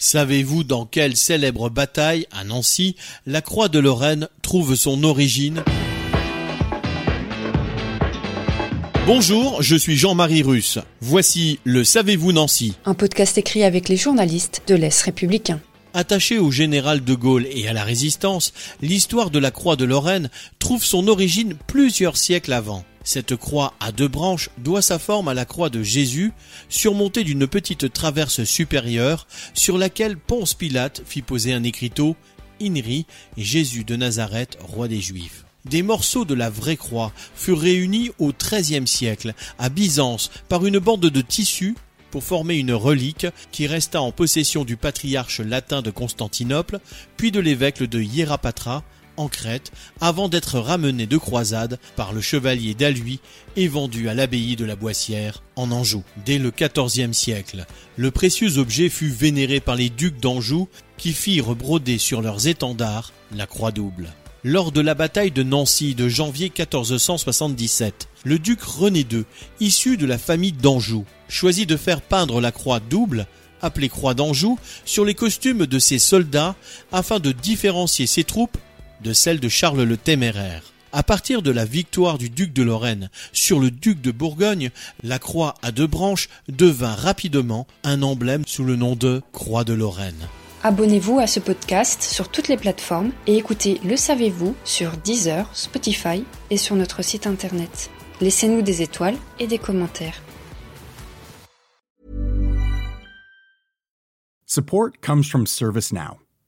Savez-vous dans quelle célèbre bataille, à Nancy, la croix de Lorraine trouve son origine? Bonjour, je suis Jean-Marie Russe. Voici le Savez-vous Nancy Un podcast écrit avec les journalistes de l'Est républicain. Attaché au général de Gaulle et à la résistance, l'histoire de la croix de Lorraine trouve son origine plusieurs siècles avant. Cette croix à deux branches doit sa forme à la croix de Jésus, surmontée d'une petite traverse supérieure sur laquelle Ponce Pilate fit poser un écriteau Inri Jésus de Nazareth, roi des Juifs. Des morceaux de la vraie croix furent réunis au XIIIe siècle à Byzance par une bande de tissus pour former une relique qui resta en possession du patriarche latin de Constantinople, puis de l'évêque de Hiérapatra en Crète, avant d'être ramené de croisade par le chevalier d'Alui et vendu à l'abbaye de la Boissière en Anjou. Dès le XIVe siècle, le précieux objet fut vénéré par les ducs d'Anjou qui firent broder sur leurs étendards la croix double. Lors de la bataille de Nancy de janvier 1477, le duc René II, issu de la famille d'Anjou, choisit de faire peindre la croix double, appelée croix d'Anjou, sur les costumes de ses soldats afin de différencier ses troupes de celles de Charles le Téméraire. À partir de la victoire du duc de Lorraine sur le duc de Bourgogne, la croix à deux branches devint rapidement un emblème sous le nom de croix de Lorraine. Abonnez-vous à ce podcast sur toutes les plateformes et écoutez Le Savez-vous sur Deezer, Spotify et sur notre site internet. Laissez-nous des étoiles et des commentaires. Support comes from ServiceNow,